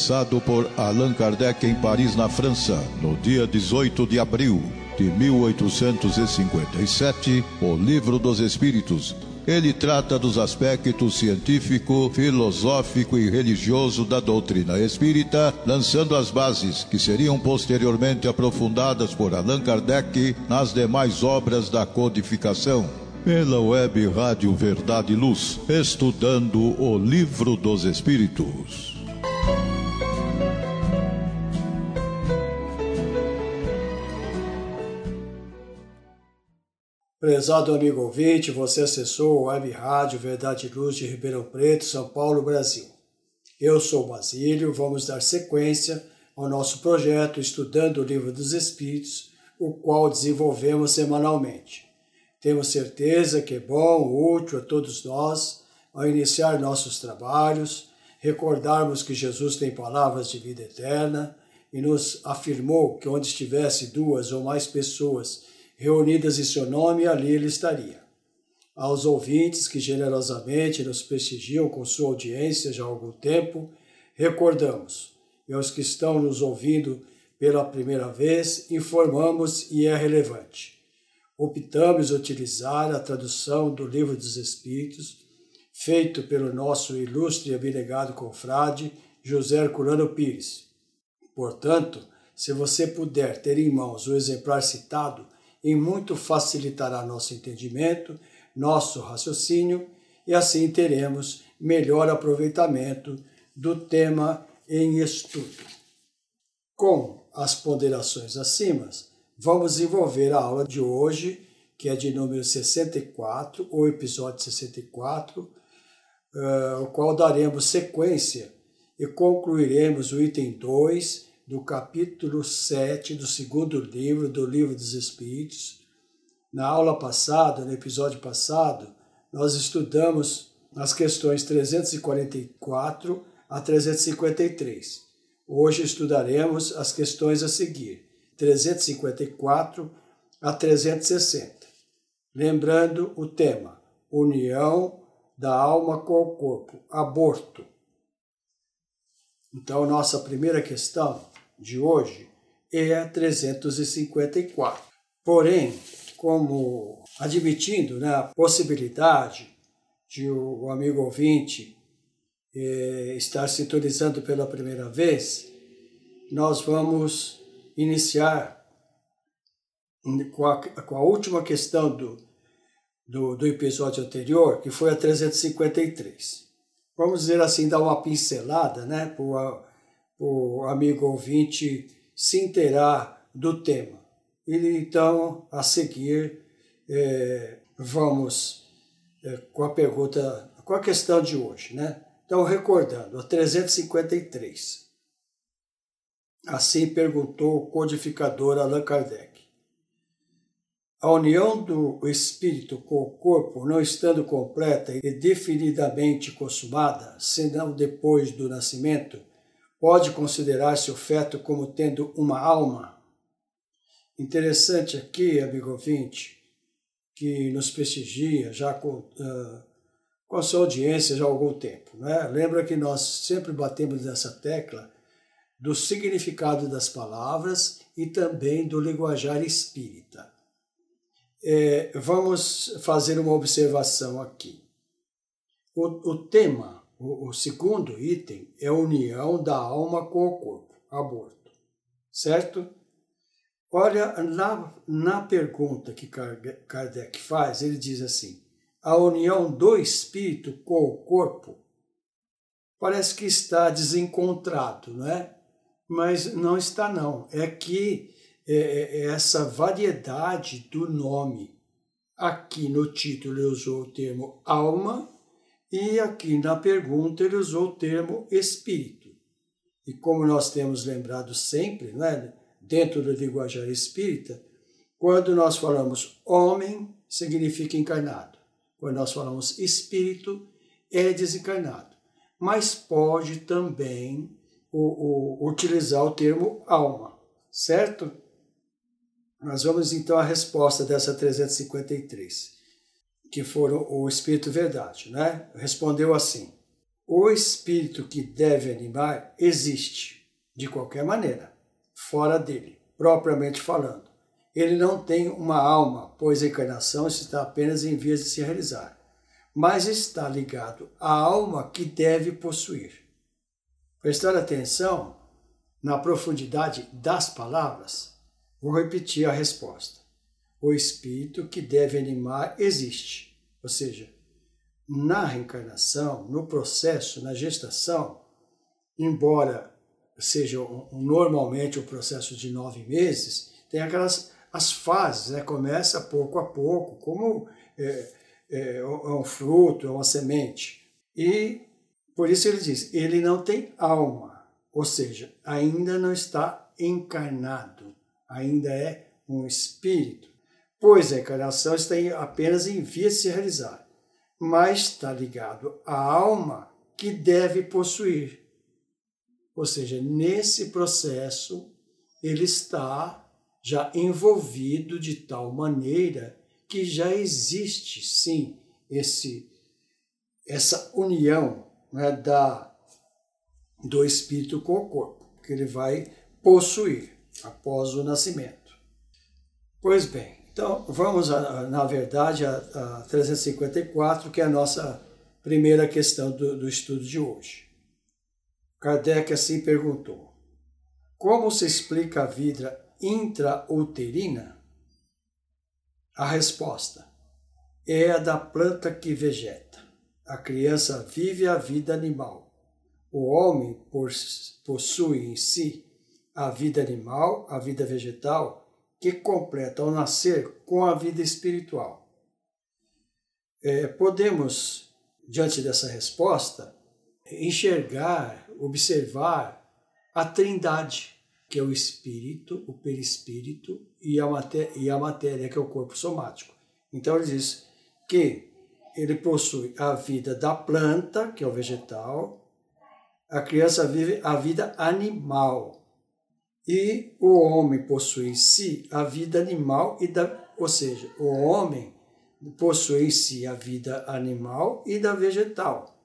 lançado por Allan Kardec em Paris, na França, no dia 18 de abril de 1857, O Livro dos Espíritos. Ele trata dos aspectos científico, filosófico e religioso da doutrina espírita, lançando as bases que seriam posteriormente aprofundadas por Allan Kardec nas demais obras da codificação pela web Rádio Verdade e Luz, estudando o Livro dos Espíritos. Prezado amigo ouvinte, você acessou a Web Rádio Verdade e Luz de Ribeirão Preto, São Paulo, Brasil. Eu sou Basílio, vamos dar sequência ao nosso projeto Estudando o Livro dos Espíritos, o qual desenvolvemos semanalmente. Temos certeza que é bom, útil a todos nós, ao iniciar nossos trabalhos, recordarmos que Jesus tem palavras de vida eterna e nos afirmou que onde estivesse duas ou mais pessoas reunidas em seu nome, ali ele estaria. Aos ouvintes que generosamente nos prestigiam com sua audiência já há algum tempo, recordamos, e aos que estão nos ouvindo pela primeira vez, informamos e é relevante optamos utilizar a tradução do Livro dos Espíritos, feito pelo nosso ilustre e abnegado confrade José Herculano Pires. Portanto, se você puder ter em mãos o exemplar citado, em muito facilitará nosso entendimento, nosso raciocínio e assim teremos melhor aproveitamento do tema em estudo. Com as ponderações acima, Vamos desenvolver a aula de hoje, que é de número 64, ou episódio 64, uh, o qual daremos sequência e concluiremos o item 2 do capítulo 7 do segundo livro do Livro dos Espíritos. Na aula passada, no episódio passado, nós estudamos as questões 344 a 353. Hoje estudaremos as questões a seguir. 354 a 360. Lembrando o tema: União da alma com o corpo, aborto. Então, nossa primeira questão de hoje é a 354. Porém, como admitindo né, a possibilidade de o amigo ouvinte eh, estar sintonizando pela primeira vez, nós vamos iniciar com a, com a última questão do, do, do episódio anterior, que foi a 353. Vamos dizer assim, dar uma pincelada né, para o amigo ouvinte se inteirar do tema. E então, a seguir, é, vamos é, com a pergunta, com a questão de hoje. Né? Então, recordando, a 353. Assim perguntou o codificador Allan Kardec. A união do espírito com o corpo, não estando completa e definidamente consumada, senão depois do nascimento, pode considerar-se o feto como tendo uma alma? Interessante aqui, amigo ouvinte, que nos prestigia já com, uh, com a sua audiência já há algum tempo. Né? Lembra que nós sempre batemos nessa tecla do significado das palavras e também do linguajar espírita. É, vamos fazer uma observação aqui. O, o tema, o, o, segundo item, é a união da alma com o corpo, aborto, certo? Olha, na, na pergunta que Kardec faz, ele diz assim: a união do espírito com o corpo parece que está desencontrado, não é? mas não está não. É que é, é, é essa variedade do nome. Aqui no título ele usou o termo alma e aqui na pergunta ele usou o termo espírito. E como nós temos lembrado sempre, né, dentro do linguajar espírita, quando nós falamos homem, significa encarnado. Quando nós falamos espírito, é desencarnado. Mas pode também o, o, utilizar o termo alma, certo? Nós vamos então à resposta dessa 353, que foram o Espírito Verdade, né? Respondeu assim: O espírito que deve animar existe, de qualquer maneira, fora dele, propriamente falando. Ele não tem uma alma, pois a encarnação está apenas em vias de se realizar, mas está ligado à alma que deve possuir. Prestar atenção na profundidade das palavras, vou repetir a resposta. O espírito que deve animar existe, ou seja, na reencarnação, no processo, na gestação, embora seja normalmente um processo de nove meses, tem aquelas as fases, né? começa pouco a pouco, como é, é, é um fruto, é uma semente. E por isso ele diz, ele não tem alma, ou seja, ainda não está encarnado, ainda é um espírito, pois a encarnação está apenas em via de se realizar, mas está ligado à alma que deve possuir. Ou seja, nesse processo ele está já envolvido de tal maneira que já existe sim esse essa união né, da do espírito com o corpo que ele vai possuir após o nascimento. Pois bem, então vamos a, na verdade a, a 354 que é a nossa primeira questão do, do estudo de hoje. Kardec assim perguntou: Como se explica a vida intrauterina? A resposta é a da planta que vegeta. A criança vive a vida animal. O homem possui em si a vida animal, a vida vegetal, que completa ao nascer com a vida espiritual. É, podemos, diante dessa resposta, enxergar, observar a trindade que é o espírito, o perispírito e a, e a matéria, que é o corpo somático. Então ele diz que ele possui a vida da planta, que é o vegetal, a criança vive a vida animal, e o homem possui em si a vida animal e da, ou seja, o homem possui em si a vida animal e da vegetal,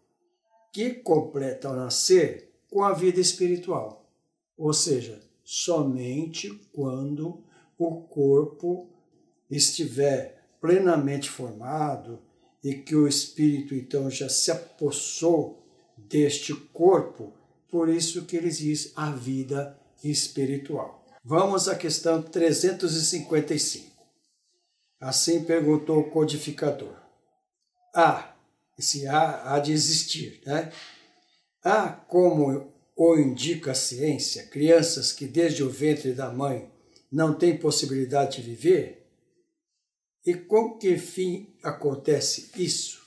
que completa ao nascer com a vida espiritual. Ou seja, somente quando o corpo estiver plenamente formado e que o espírito então já se apossou deste corpo, por isso que ele diz a vida espiritual. Vamos à questão 355. Assim perguntou o codificador. Ah, esse A há de existir, né? Há como ou indica a ciência, crianças que desde o ventre da mãe não têm possibilidade de viver? E com que fim acontece isso?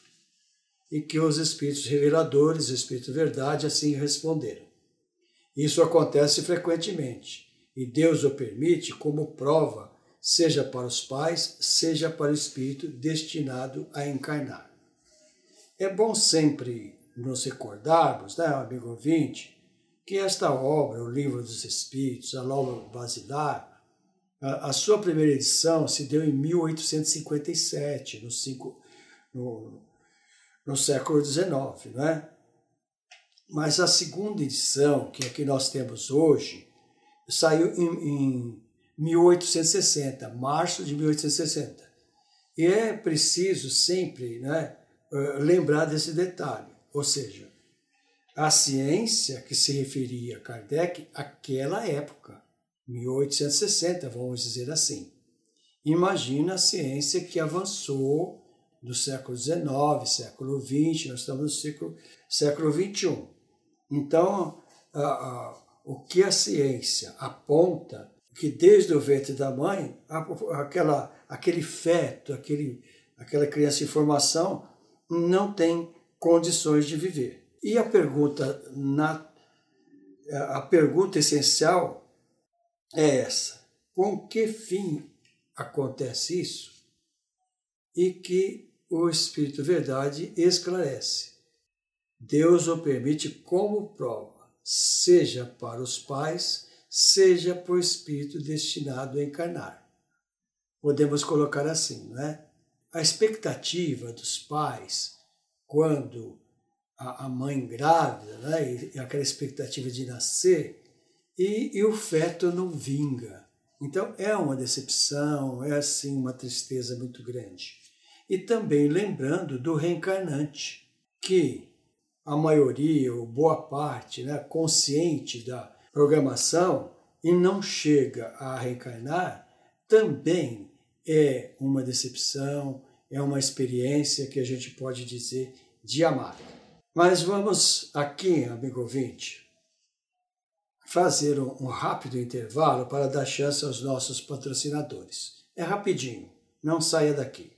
E que os espíritos reveladores, o espírito verdade, assim responderam. Isso acontece frequentemente, e Deus o permite como prova, seja para os pais, seja para o espírito destinado a encarnar. É bom sempre nos recordarmos, né, amigo ouvinte, que esta obra, o Livro dos Espíritos, a Obra Basilar, a, a, sua primeira edição se deu em 1857, no, cinco, no, no século XIX, não é? Mas a segunda edição, que é a que nós temos hoje, saiu em, em 1860, março de 1860. E é preciso sempre né, eh, lembrar desse detalhe, ou seja, a ciência que se referia a Kardec àquela época, 1860, vamos dizer assim. Imagina a ciência que avançou do século XIX, século XX, nós estamos no século, século XXI. Então, a, a, o que a ciência aponta que desde o ventre da mãe, aquela, aquele feto, aquele, aquela criança em formação não tem condições de viver. E a pergunta, na, a pergunta essencial é essa: com que fim acontece isso? E que o Espírito Verdade esclarece. Deus o permite como prova, seja para os pais, seja para o Espírito destinado a encarnar. Podemos colocar assim, não é? A expectativa dos pais, quando a, mãe grávida, né? E, aquela expectativa de nascer, e, e o feto não vinga. Então é uma decepção, é assim uma tristeza muito grande. E também lembrando do reencarnante, que a maioria, ou boa parte, né, consciente da programação e não chega a reencarnar, também é uma decepção, é uma experiência que a gente pode dizer de amar. Mas vamos aqui, amigo ouvinte, fazer um, rápido intervalo para dar chance aos nossos patrocinadores. É rapidinho, não saia daqui.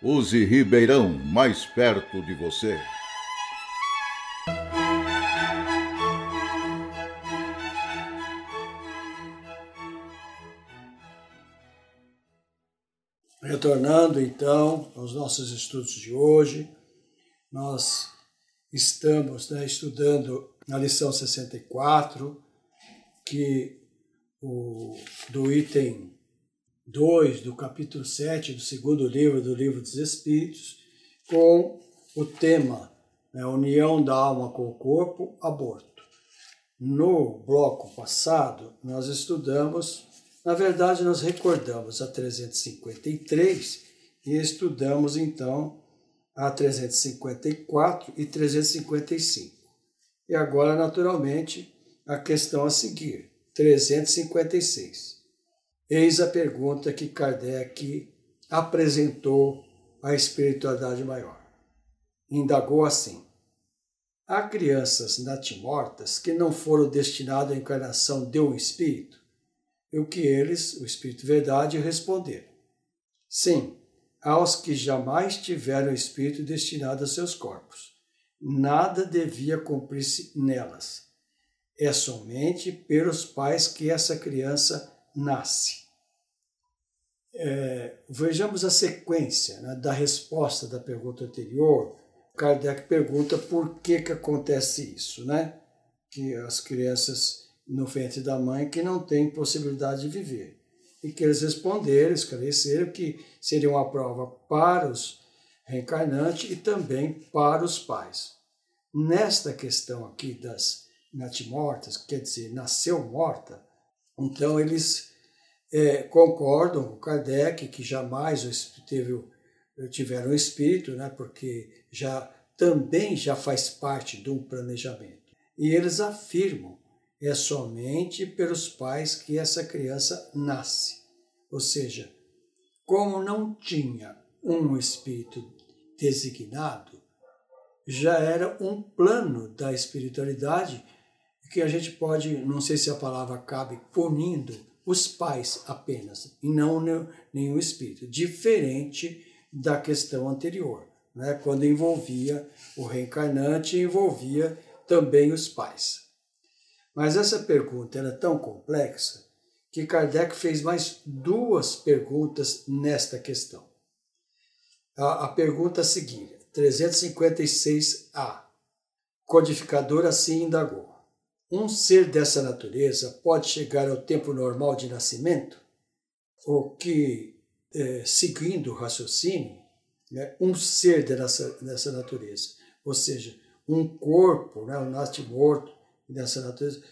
Use Ribeirão mais perto de você. Retornando então aos nossos estudos de hoje, nós estamos né, estudando na lição 64, que o, do item 2 do capítulo 7 do segundo livro do Livro dos Espíritos, com o tema né, União da Alma com o Corpo, Aborto. No bloco passado, nós estudamos na verdade, nós recordamos a 353 e estudamos então a 354 e 355. E agora, naturalmente, a questão a seguir, 356. Eis a pergunta que Kardec apresentou à espiritualidade maior. Indagou assim: Há crianças natimortas que não foram destinadas à encarnação de um espírito? E o que eles, o Espírito Verdade, responderam: Sim, aos que jamais tiveram Espírito destinado a seus corpos. Nada devia cumprir-se nelas. É somente pelos pais que essa criança nasce. É, vejamos a sequência né, da resposta da pergunta anterior. Kardec pergunta por que, que acontece isso, né? Que as crianças no ventre da mãe que não tem possibilidade de viver. E que eles responderam, esclareceram que seria uma prova para os reencarnantes e também para os pais. Nesta questão aqui das natimortas, quer dizer, nasceu morta, então eles é, concordam com Kardec que jamais teve, tiveram espírito, né, porque já também já faz parte de um planejamento. E eles afirmam é somente pelos pais que essa criança nasce. Ou seja, como não tinha um espírito designado, já era um plano da espiritualidade que a gente pode, não sei se a palavra cabe, punindo os pais apenas, e não nenhum espírito, diferente da questão anterior, né? quando envolvia o reencarnante, envolvia também os pais. Mas essa pergunta era tão complexa que Kardec fez mais duas perguntas nesta questão. A, a pergunta seguinte, 356A. Codificador assim indagou. Um ser dessa natureza pode chegar ao tempo normal de nascimento? O que, é, seguindo o raciocínio, né, um ser dessa, dessa natureza, ou seja, um corpo, né, um nasce morto dessa natureza,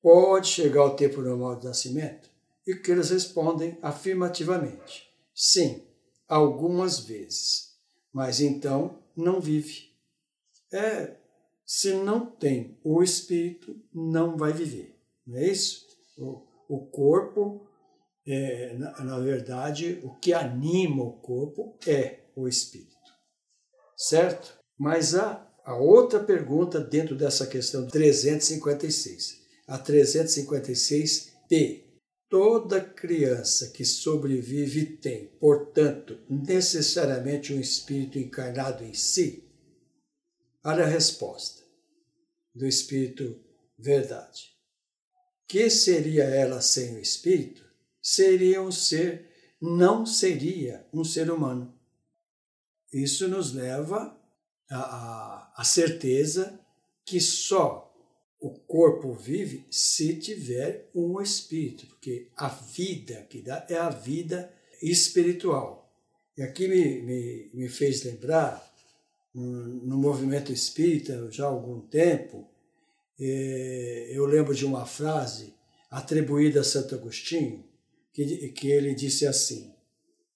pode chegar ao tempo normal de nascimento? E que eles respondem afirmativamente. Sim, algumas vezes. Mas então não vive. É, se não tem o espírito, não vai viver. Não é isso? O, o corpo, é, na, na verdade, o que anima o corpo é o espírito. Certo? Mas há a outra pergunta dentro dessa questão 356. A 356b. Toda criança que sobrevive tem, portanto, necessariamente um espírito encarnado em si? Olha a resposta do espírito verdade. Que seria ela sem o espírito? Seria um ser, não seria um ser humano. Isso nos leva à, certeza que só o corpo vive se tiver um espírito, porque a vida que dá é a vida espiritual. E aqui me, me, me fez lembrar, no movimento espírita, já há algum tempo, é, eu lembro de uma frase atribuída a Santo Agostinho, que, que ele disse assim: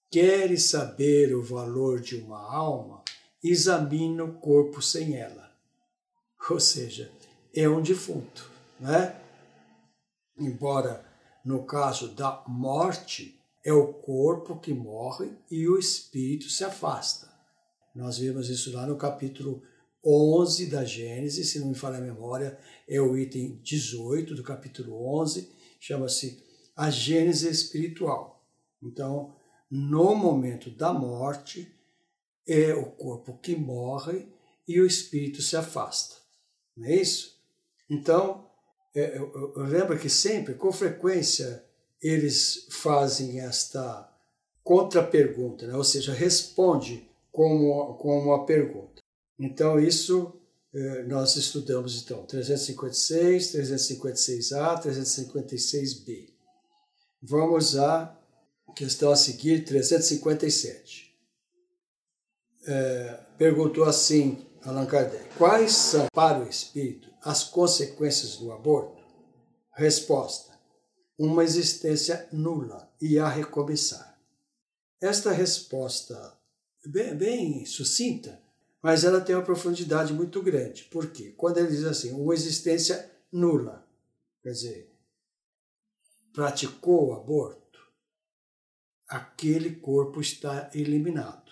Queres saber o valor de uma alma? Examina o corpo sem ela. Ou seja, é um defunto, né? Embora no caso da morte é o corpo que morre e o espírito se afasta. Nós vimos isso lá no capítulo 11 da Gênesis, se não me falha a memória, é o item 18 do capítulo 11, chama-se a Gênese espiritual. Então, no momento da morte, é o corpo que morre e o espírito se afasta. Não é isso? Então, é, eu, eu lembro que sempre, com frequência, eles fazem esta contra-pergunta, né? ou seja, responde com, com uma pergunta. Então, isso é, nós estudamos, então, 356, 356A, 356B. Vamos à questão a seguir, 357. É, perguntou assim Allan Kardec: Quais são para o espírito as consequências do aborto? Resposta: Uma existência nula e a recomeçar. Esta resposta bem, bem sucinta, mas ela tem uma profundidade muito grande. Por quê? Quando ele diz assim, uma existência nula, quer dizer, praticou o aborto, aquele corpo está eliminado.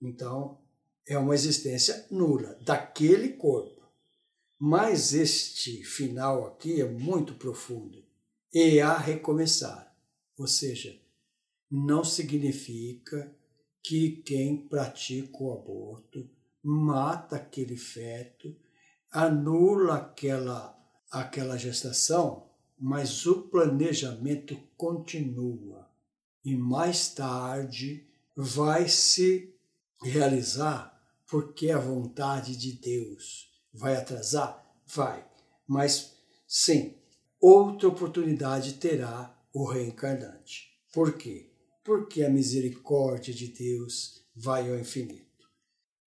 Então, é uma existência nula daquele corpo. Mas este final aqui é muito profundo. E a recomeçar. Ou seja, não significa que quem pratica o aborto mata aquele feto, anula aquela, aquela gestação, mas o planejamento continua. E mais tarde vai se realizar porque a vontade de Deus vai atrasar? Vai. Mas sim, outra oportunidade terá o reencarnante. Por quê? Porque a misericórdia de Deus vai ao infinito.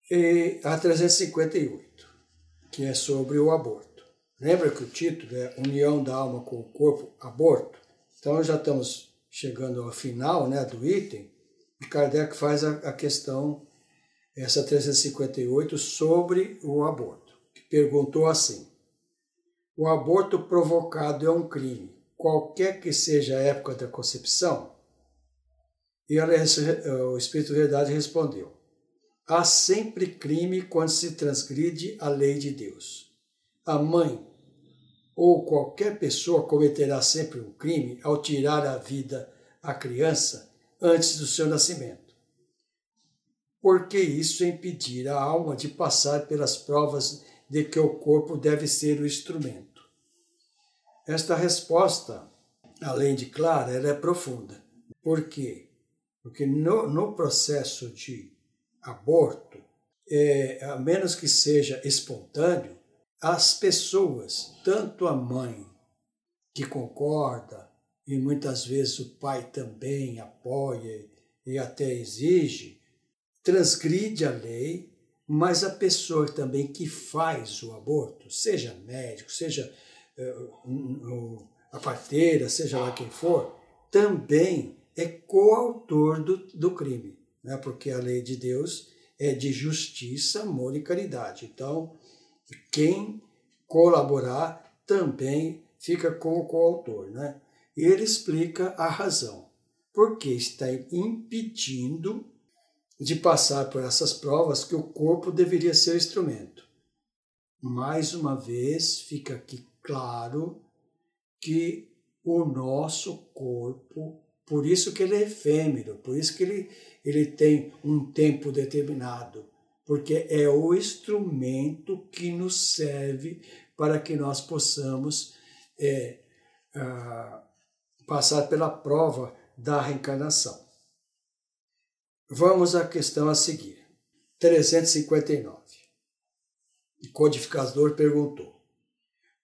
E a 358, que é sobre o aborto. Lembra que o título é União da Alma com o Corpo, Aborto? Então já estamos chegando ao final né, do item, e Kardec faz a, questão essa 358, sobre o aborto, que perguntou assim: O aborto provocado é um crime, qualquer que seja a época da concepção? E ela, o Espírito de Verdade respondeu: Há sempre crime quando se transgride a lei de Deus. A mãe ou qualquer pessoa cometerá sempre um crime ao tirar a vida à criança antes do seu nascimento porque isso impedir a alma de passar pelas provas de que o corpo deve ser o instrumento. Esta resposta além de clara, ela é profunda. Por quê? Porque no, no processo de aborto, é, a menos que seja espontâneo, as pessoas, tanto a mãe que concorda, e muitas vezes o pai também apoia e até exige, transgride a lei, mas a pessoa também que faz o aborto, seja médico, seja uh, a parteira, seja lá quem for, também é coautor do, do crime, né? porque a lei de Deus é de justiça, amor e caridade. Então, quem colaborar também fica com o coautor. Né? E ele explica a razão. Porque está impedindo de passar por essas provas que o corpo deveria ser o instrumento. Mais uma vez, fica aqui claro que o nosso corpo, por isso que ele é efêmero, por isso que ele, ele tem um tempo determinado, porque é o instrumento que nos serve para que nós possamos é, ah, passar pela prova da reencarnação. Vamos à questão a seguir. 359. O codificador perguntou: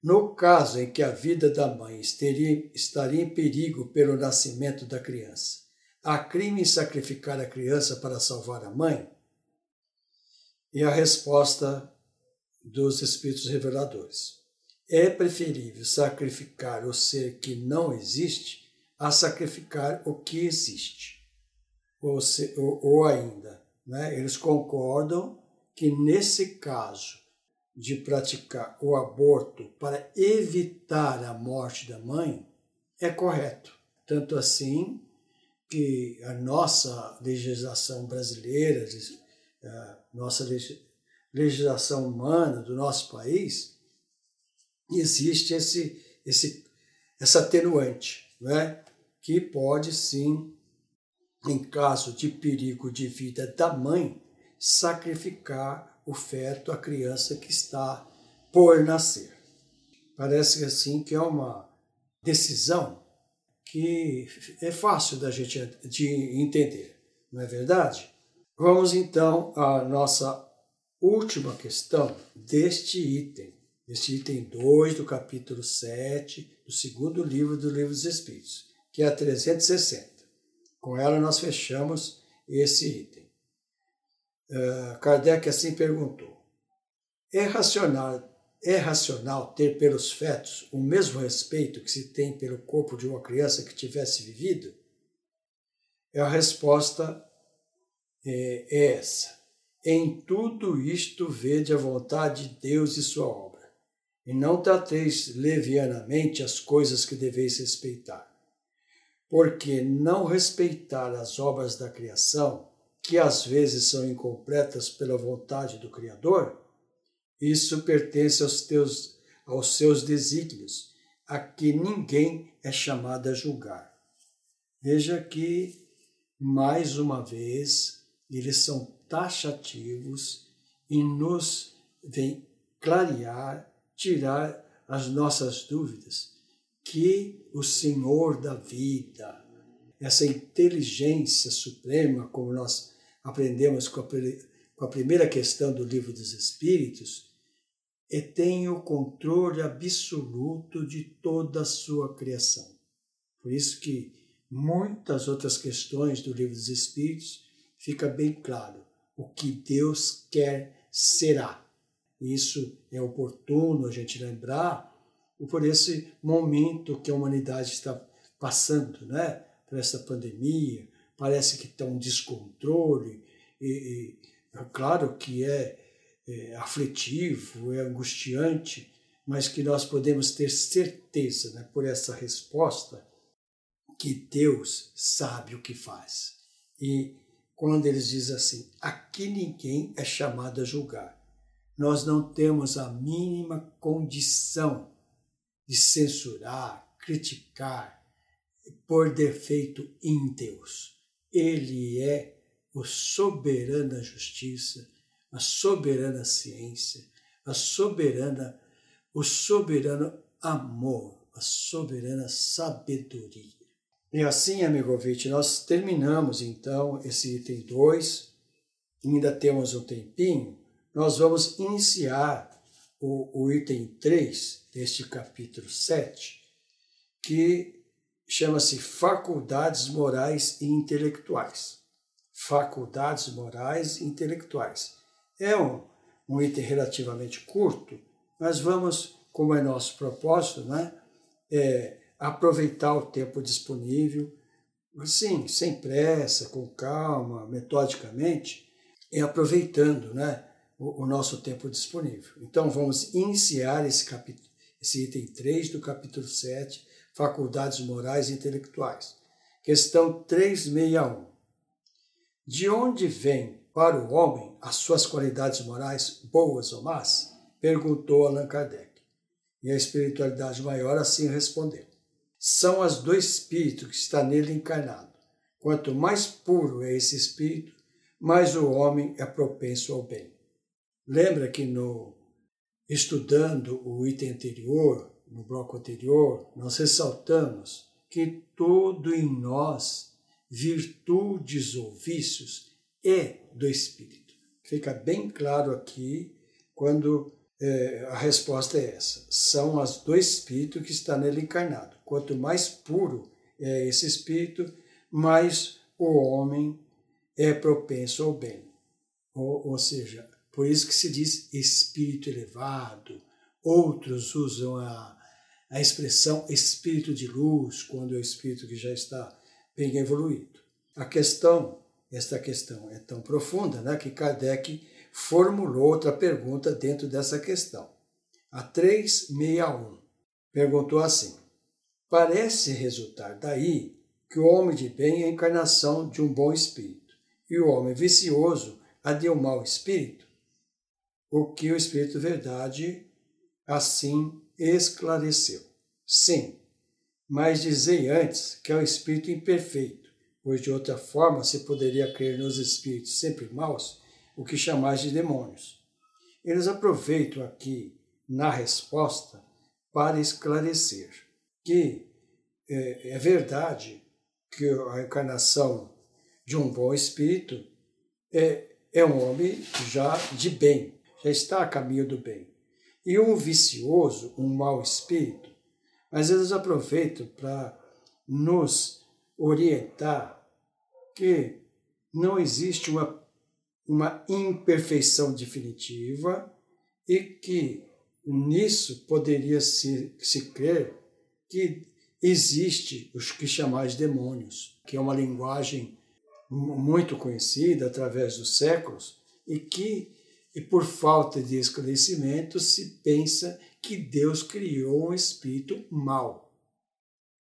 No caso em que a vida da mãe estaria, estaria em perigo pelo nascimento da criança, há crime em sacrificar a criança para salvar a mãe? E a resposta dos Espíritos Reveladores: É preferível sacrificar o ser que não existe a sacrificar o que existe ou, se, ou, ou ainda, né, eles concordam que nesse caso de praticar o aborto para evitar a morte da mãe é correto. Tanto assim que a nossa legislação brasileira, nossa legislação humana do nosso país, existe esse, esse, essa atenuante, né? que pode sim em caso de perigo de vida da mãe, sacrificar o feto, a criança que está por nascer. Parece assim que é uma decisão que é fácil da gente de entender, não é verdade? Vamos então à nossa última questão deste item, este item 2 do capítulo 7 do segundo livro do Livro dos Espíritos, que é a 360. Com ela nós fechamos esse item. Uh, Kardec assim perguntou: é racional, é racional ter pelos fetos o mesmo respeito que se tem pelo corpo de uma criança que tivesse vivido? E a resposta é, é essa. Em tudo isto vede a vontade de Deus e sua obra, e não trateis levianamente as coisas que deveis respeitar porque não respeitar as obras da criação, que às vezes são incompletas pela vontade do Criador, isso pertence aos, teus, aos seus desígnios, a que ninguém é chamado a julgar. Veja que, mais uma vez, eles são taxativos e nos vêm clarear, tirar as nossas dúvidas que o Senhor da vida, essa inteligência suprema, como nós aprendemos com a, com a primeira questão do Livro dos Espíritos, e tem o controle absoluto de toda a sua criação. Por isso que muitas outras questões do Livro dos Espíritos fica bem claro o que Deus quer será. Isso é oportuno a gente lembrar por esse momento que a humanidade está passando, né? por essa pandemia, parece que está um descontrole, e, e é claro que é, é é angustiante, mas que nós podemos ter certeza, né, por essa resposta, que Deus sabe o que faz. E quando eles dizem assim, aqui ninguém é chamado a julgar, nós não temos a mínima condição de censurar, criticar, por defeito em Deus. Ele é o soberana justiça, a soberana ciência, a soberana, o soberano amor, a a soberana sabedoria. E assim, amigo ouvinte, nós terminamos então esse item 2, ainda temos um tempinho, nós vamos iniciar o, o item 3 deste capítulo 7, que chama-se Faculdades Morais e Intelectuais. Faculdades Morais e Intelectuais. É um, um item relativamente curto, mas vamos, como é nosso propósito, né? É, aproveitar o tempo disponível, sim, sem pressa, com calma, metodicamente, e aproveitando né, o, o nosso tempo disponível. Então vamos iniciar esse, capítulo, esse item 3 do capítulo 7, Faculdades Morais e Intelectuais. Questão 361. De onde vem para o homem as suas qualidades morais, boas ou más? Perguntou Allan Kardec. E a espiritualidade maior assim respondeu. São as do espírito que está nele encarnado. Quanto mais puro é esse espírito, mais o homem é propenso ao bem. Lembra que no estudando o item anterior, no bloco anterior, nós ressaltamos que todo em nós, virtudes ou vícios, é do espírito. Fica bem claro aqui quando é, a resposta é essa. São as do espírito que está nele encarnado. Quanto mais puro é esse espírito, mais o homem é propenso ao bem. Ou, ou seja, por isso que se diz espírito elevado. Outros usam a, a expressão espírito de luz, quando é o espírito que já está bem evoluído. A questão, esta questão é tão profunda, né, que Kardec formulou outra pergunta dentro dessa questão. A 361 perguntou assim: Parece resultar daí que o homem de bem é a encarnação de um bom espírito e o homem vicioso a de um mau espírito? O que o Espírito Verdade assim esclareceu. Sim, mas dizei antes que é o espírito imperfeito, pois de outra forma se poderia crer nos espíritos sempre maus o que chamais de demônios. Eles aproveitam aqui na resposta para esclarecer que é, é verdade que a encarnação de um bom espírito é, é um homem já de bem, já está a caminho do bem. E um vicioso, um mau espírito, mas eles aproveitam para nos orientar que não existe uma uma imperfeição definitiva e que nisso poderia se, se crer que existe os que chamais demônios, que é uma linguagem muito conhecida através dos séculos e que e por falta de esclarecimento se pensa que Deus criou um espírito mau.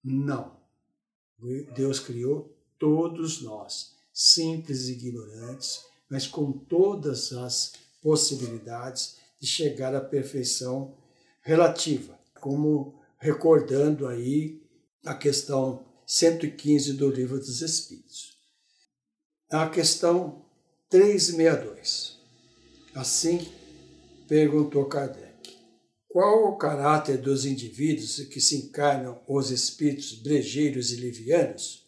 Não. Deus criou todos nós, simples e ignorantes, mas com todas as possibilidades de chegar à perfeição relativa, como recordando aí a questão 115 do Livro dos Espíritos. A questão 362. Assim perguntou Kardec: Qual o caráter dos indivíduos que se encarnam os espíritos brejeiros e livianos?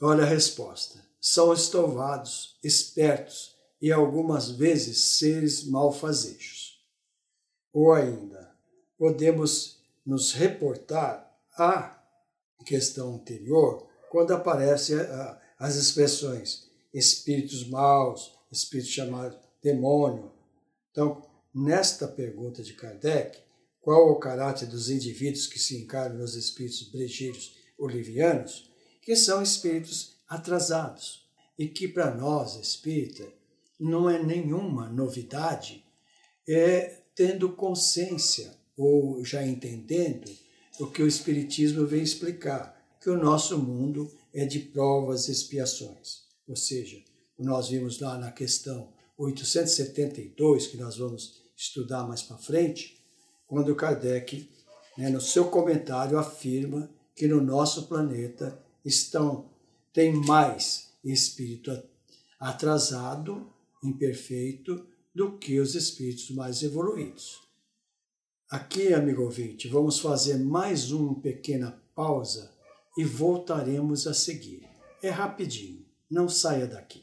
Olha a resposta são estouvados, espertos e algumas vezes seres malfazejos. Ou ainda, podemos nos reportar à questão anterior, quando aparecem as expressões espíritos maus, espírito chamado demônio. Então, nesta pergunta de Kardec, qual o caráter dos indivíduos que se encarnam nos espíritos brejeiros olivianos, que são espíritos atrasados e que para nós espírita não é nenhuma novidade, é tendo consciência ou já entendendo o que o Espiritismo vem explicar, que o nosso mundo é de provas e expiações. Ou seja, nós vimos lá na questão 872, que nós vamos estudar mais para frente, quando Kardec, né, no seu comentário, afirma que no nosso planeta estão tem mais espírito atrasado, imperfeito, do que os espíritos mais evoluídos. Aqui, amigo ouvinte, vamos fazer mais uma pequena pausa e voltaremos a seguir. É rapidinho, não saia daqui.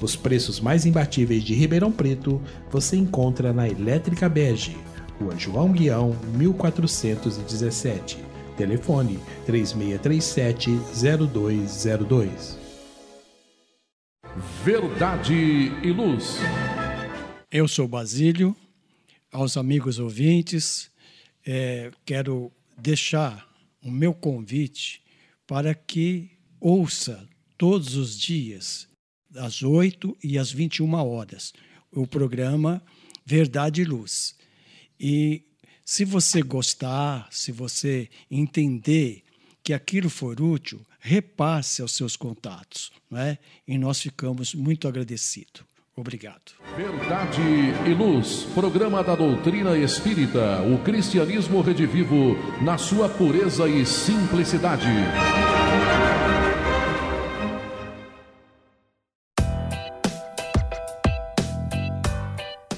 Os preços mais imbatíveis de Ribeirão Preto você encontra na Elétrica Bege, Rua João Guião, 1417. Telefone 3637-0202. Verdade e Luz. Eu sou Basílio, aos amigos ouvintes, é, quero deixar o meu convite para que ouça todos os dias, às 8 e às 21 horas, o programa Verdade e Luz. E se você gostar, se você entender que aquilo for útil, repasse aos seus contatos, não é? E nós ficamos muito agradecidos. Obrigado. Verdade e Luz, programa da doutrina espírita, o cristianismo redivivo na sua pureza e simplicidade.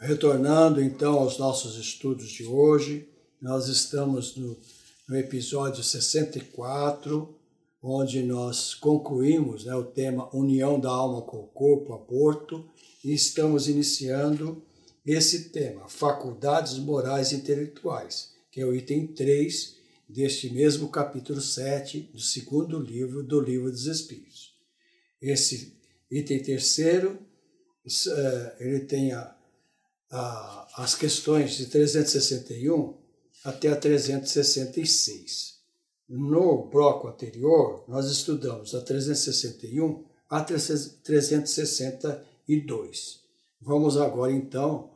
Retornando então aos nossos estudos de hoje, nós estamos no, no episódio 64, onde nós concluímos né, o tema União da Alma com o Corpo, Aborto, e estamos iniciando esse tema, Faculdades Morais e Intelectuais, que é o item 3 deste mesmo capítulo 7 do segundo livro do Livro dos Espíritos. Esse item terceiro, eh, ele tem a as questões de 361 até a 366. No bloco anterior, nós estudamos a 361 a 362. Vamos agora, então,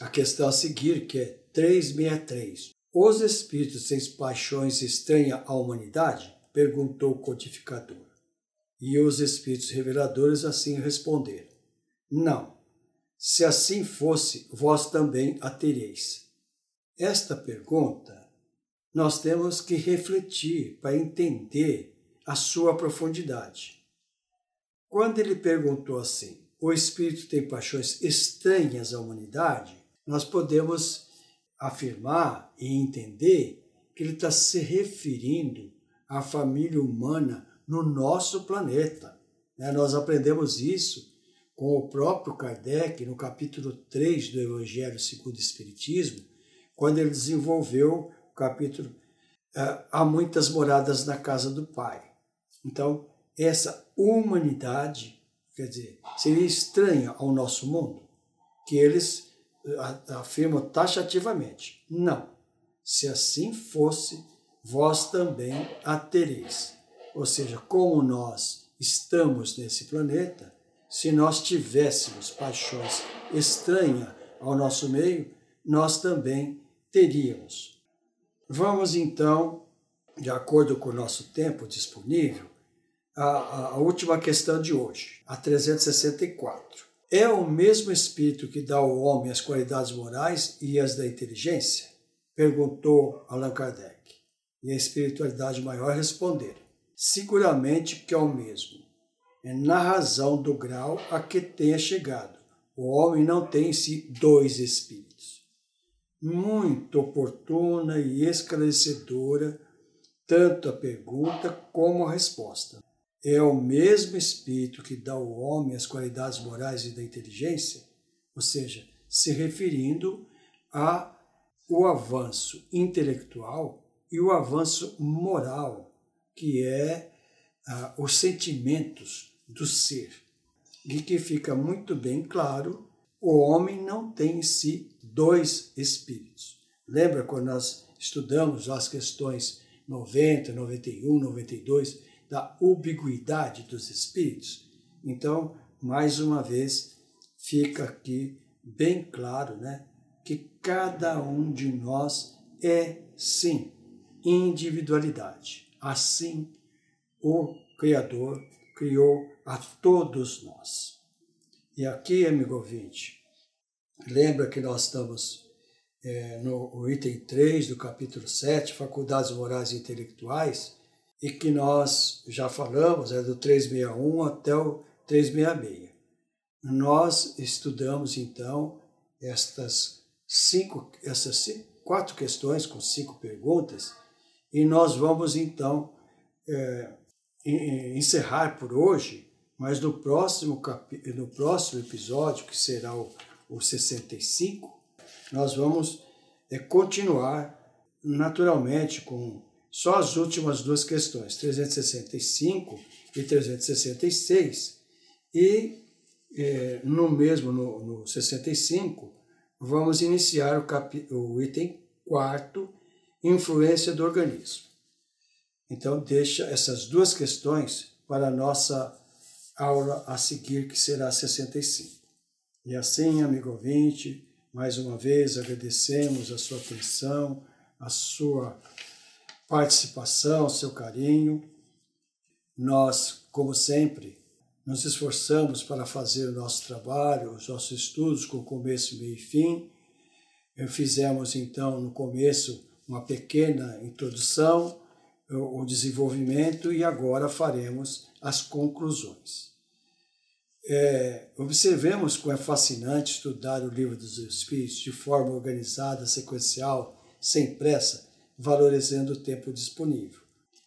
à questão a seguir, que é 363. Os espíritos têm paixões estranhas à humanidade? Perguntou o codificador. E os espíritos reveladores assim responderam: Não se assim fosse, vós também a tereis. Esta pergunta nós temos que refletir para entender a sua profundidade. Quando ele perguntou assim: o espírito tem paixões estranhas à humanidade? Nós podemos afirmar e entender que ele está se referindo à família humana no nosso planeta. Né? Nós aprendemos isso com o próprio Kardec, no capítulo 3 do Evangelho segundo o Espiritismo, quando ele desenvolveu o capítulo uh, Há muitas moradas na casa do Pai. Então, essa humanidade, quer dizer, seria estranha ao nosso mundo, que eles uh, afirmam taxativamente: não, se assim fosse, vós também a tereis. Ou seja, como nós estamos nesse planeta, se nós tivéssemos paixões estranhas ao nosso meio, nós também teríamos. Vamos então, de acordo com o nosso tempo disponível, à, última questão de hoje, a 364. É o mesmo Espírito que dá ao homem as qualidades morais e as da inteligência? Perguntou Allan Kardec. E a espiritualidade maior responder: seguramente que é o mesmo é na razão do grau a que tenha chegado. O homem não tem em si dois espíritos. Muito oportuna e esclarecedora, tanto a pergunta como a resposta. é o mesmo Espírito que dá ao homem as qualidades morais e da inteligência, ou seja, se referindo a o avanço intelectual e o avanço moral, que é ah, os sentimentos do ser. E que fica muito bem claro, o homem não tem em si dois espíritos. Lembra quando nós estudamos as questões 90, 91, 92 da ubiguidade dos espíritos? Então, mais uma vez, fica aqui bem claro, né, que cada um de nós é sim individualidade. Assim, o Criador criou a todos nós. E aqui, amigo ouvinte, lembra que nós estamos é, no item 3 do capítulo 7, Faculdades Morais e Intelectuais, e que nós já falamos, é do 361 até o 366. Nós estudamos então estas cinco, essas cinco, quatro questões com cinco perguntas, e nós vamos então é, encerrar por hoje, mas no próximo, no próximo episódio, que será o, o 65, nós vamos é, continuar naturalmente com só as últimas duas questões, 365 e 366, e é, no mesmo, no, no 65, vamos iniciar o, capi, o item quarto, influência do organismo. Então, deixa essas duas questões para a nossa aula a seguir, que será 65. E assim, amigo ouvinte, mais uma vez agradecemos a sua atenção, a sua participação, seu carinho. Nós, como sempre, nos esforçamos para fazer o nosso trabalho, os nossos estudos com começo, meio e fim. Fizemos então no começo uma pequena introdução, o desenvolvimento e agora faremos as conclusões. É, observemos como é fascinante estudar o livro dos Espíritos de forma organizada, sequencial, sem pressa, valorizando o tempo disponível.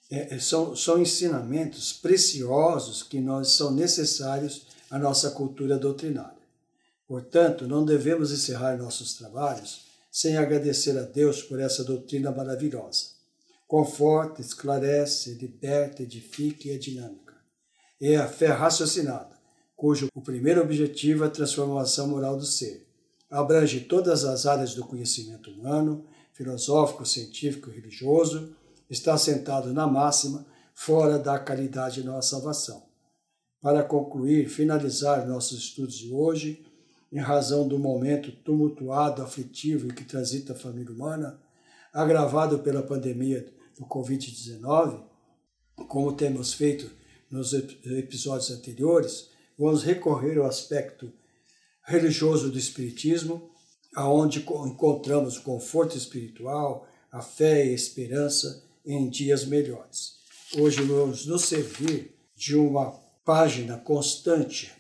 É, é, são, são ensinamentos preciosos que nós são necessários à nossa cultura doutrinária. Portanto, não devemos encerrar nossos trabalhos sem agradecer a Deus por essa doutrina maravilhosa. Conforta, esclarece, liberta, edifica e é dinâmica. É a fé raciocinada cujo o primeiro objetivo é a transformação moral do ser. Abrange todas as áreas do conhecimento humano, filosófico, científico e religioso, está assentado na máxima, fora da caridade e nossa salvação. Para concluir, finalizar nossos estudos de hoje, em razão do momento tumultuado, aflitivo em que transita a família humana, agravado pela pandemia do Covid-19, como temos feito nos episódios anteriores, vamos recorrer ao aspecto religioso do Espiritismo, aonde encontramos conforto espiritual, a fé e a esperança em dias melhores. Hoje vamos nos servir de uma página constante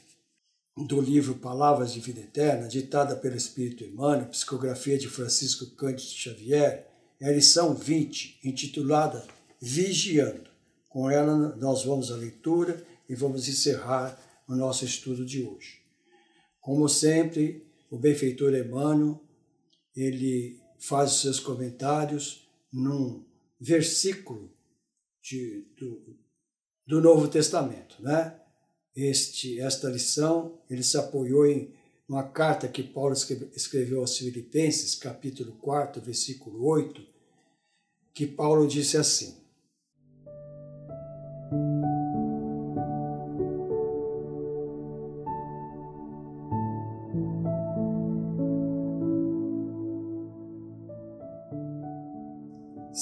do livro Palavras de Vida Eterna, ditada pelo Espírito Emmanuel, psicografia de Francisco Cândido Xavier, é a lição 20, intitulada Vigiando. Com ela nós vamos à leitura e vamos encerrar no nosso estudo de hoje. Como sempre, o benfeitor Emmanuel, ele faz os seus comentários num versículo de, do, do Novo Testamento, né? Este, esta lição, ele se apoiou em uma carta que Paulo escreveu aos Filipenses, capítulo 4, versículo 8, que Paulo disse assim: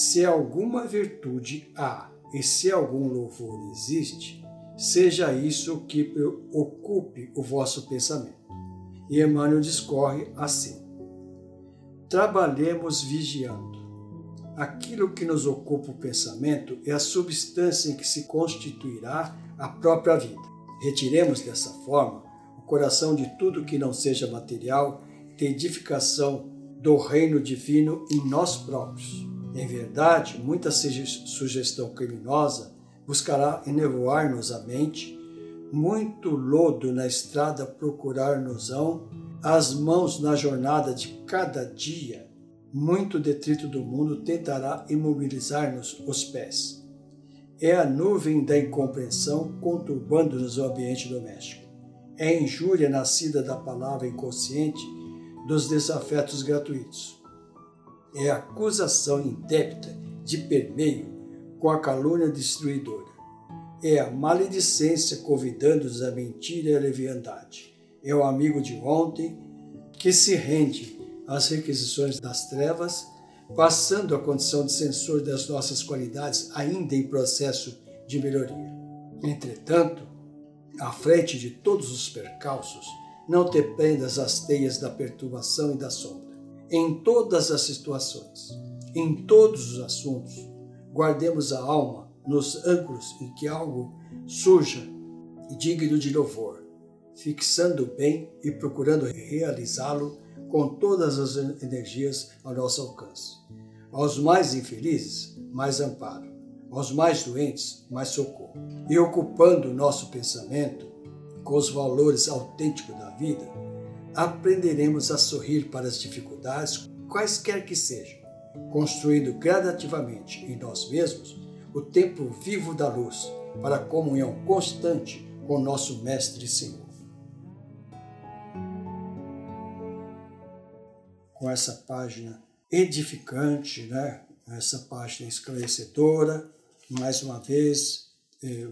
se alguma virtude há e se algum louvor existe, seja isso que ocupe o vosso pensamento. E Emmanuel discorre assim: Trabalhemos vigiando. Aquilo que nos ocupa o pensamento é a substância em que se constituirá a própria vida. Retiremos dessa forma o coração de tudo que não seja material, de edificação do reino divino em nós próprios em verdade, muita sugestão criminosa buscará enevoar-nos a mente, muito lodo na estrada procurar-nos-ão, as mãos na jornada de cada dia, muito detrito do mundo tentará imobilizar-nos os pés. É a nuvem da incompreensão conturbando-nos o ambiente doméstico. É a injúria nascida da palavra inconsciente dos desafetos gratuitos. É a acusação indébita de permeio com a calúnia destruidora. É a maledicência convidando-nos à mentira e à leviandade. É o amigo de ontem que se rende às requisições das trevas, passando a condição de censor das nossas qualidades ainda em processo de melhoria. Entretanto, à frente de todos os percalços, não te prendas às teias da perturbação e da sombra. Em todas as situações, em todos os assuntos, guardemos a alma nos ângulos em que algo surja digno de louvor, fixando o bem e procurando realizá-lo com todas as energias ao nosso alcance. Aos mais infelizes, mais amparo. Aos mais doentes, mais socorro. E ocupando o nosso pensamento com os valores autênticos da vida, aprenderemos a sorrir para as dificuldades, quaisquer que sejam, construindo gradativamente em nós mesmos o tempo vivo da luz para a comunhão constante com nosso Mestre e Senhor. Com essa página edificante, né? essa página esclarecedora, mais uma vez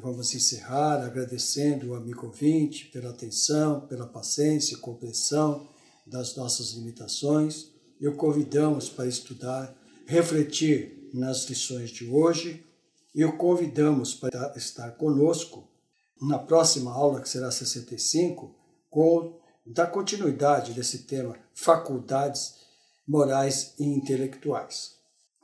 vamos encerrar agradecendo o amigo ouvinte pela atenção, pela paciência e compreensão das nossas limitações e o convidamos para estudar, refletir nas lições de hoje e o convidamos para estar conosco na próxima aula, que será 65, com da continuidade desse tema faculdades morais e intelectuais.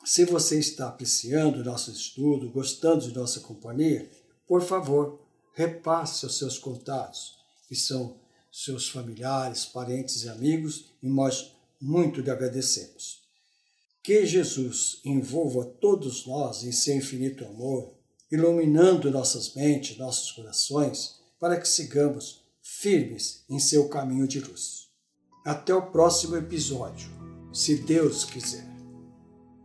Se você está apreciando o nosso estudo, gostando de nossa companhia, por favor, repasse aos seus contatos, que são seus familiares, parentes e amigos, e nós muito lhe agradecemos. Que Jesus envolva todos nós em seu infinito amor, iluminando nossas mentes, nossos corações, para que sigamos firmes em seu caminho de luz. Até o próximo episódio, se Deus quiser.